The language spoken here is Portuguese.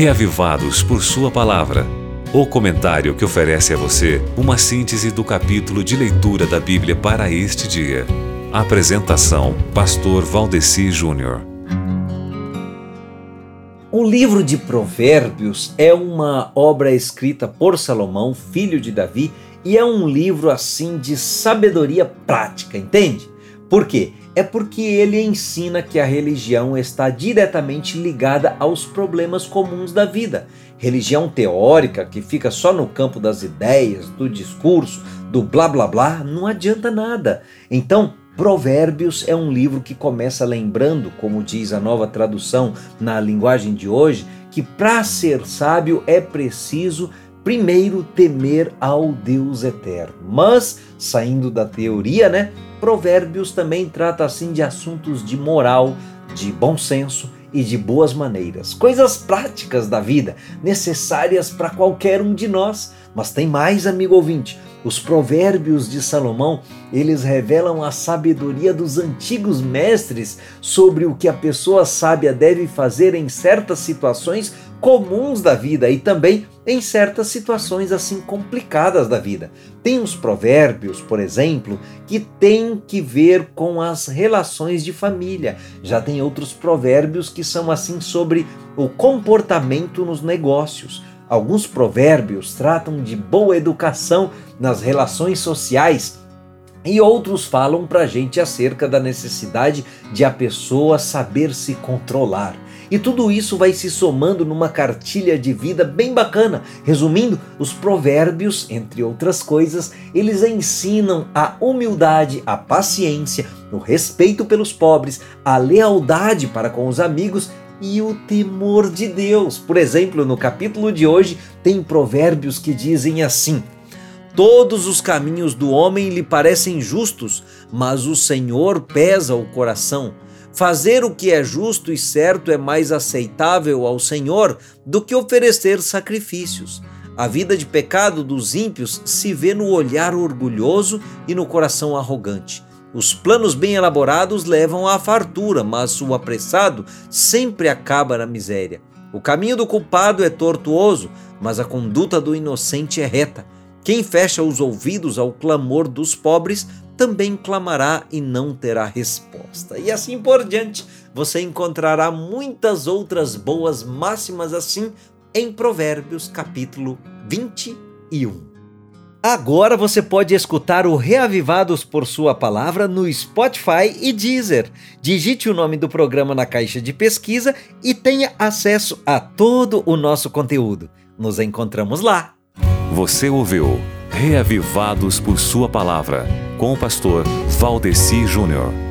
Reavivados por Sua Palavra. O comentário que oferece a você uma síntese do capítulo de leitura da Bíblia para este dia. Apresentação: Pastor Valdeci Júnior. O livro de Provérbios é uma obra escrita por Salomão, filho de Davi, e é um livro assim de sabedoria prática, entende? Por quê? É porque ele ensina que a religião está diretamente ligada aos problemas comuns da vida. Religião teórica que fica só no campo das ideias, do discurso, do blá blá blá, não adianta nada. Então, Provérbios é um livro que começa lembrando, como diz a nova tradução na linguagem de hoje, que para ser sábio é preciso primeiro temer ao Deus eterno. Mas, saindo da teoria, né? Provérbios também trata assim de assuntos de moral, de bom senso e de boas maneiras, coisas práticas da vida, necessárias para qualquer um de nós. Mas tem mais, amigo ouvinte. Os provérbios de Salomão, eles revelam a sabedoria dos antigos mestres sobre o que a pessoa sábia deve fazer em certas situações comuns da vida e também em certas situações assim complicadas da vida. Tem uns provérbios, por exemplo, que têm que ver com as relações de família. Já tem outros provérbios que são assim sobre o comportamento nos negócios. Alguns provérbios tratam de boa educação nas relações sociais e outros falam para a gente acerca da necessidade de a pessoa saber se controlar. E tudo isso vai se somando numa cartilha de vida bem bacana. Resumindo, os provérbios, entre outras coisas, eles ensinam a humildade, a paciência, o respeito pelos pobres, a lealdade para com os amigos e o temor de Deus. Por exemplo, no capítulo de hoje tem provérbios que dizem assim: Todos os caminhos do homem lhe parecem justos, mas o Senhor pesa o coração. Fazer o que é justo e certo é mais aceitável ao Senhor do que oferecer sacrifícios. A vida de pecado dos ímpios se vê no olhar orgulhoso e no coração arrogante. Os planos bem elaborados levam à fartura, mas o apressado sempre acaba na miséria. O caminho do culpado é tortuoso, mas a conduta do inocente é reta. Quem fecha os ouvidos ao clamor dos pobres também clamará e não terá resposta. E assim por diante, você encontrará muitas outras boas máximas assim em Provérbios capítulo 21. Agora você pode escutar o Reavivados por Sua Palavra no Spotify e Deezer. Digite o nome do programa na caixa de pesquisa e tenha acesso a todo o nosso conteúdo. Nos encontramos lá. Você ouviu Reavivados por Sua Palavra com o pastor Valdeci Júnior.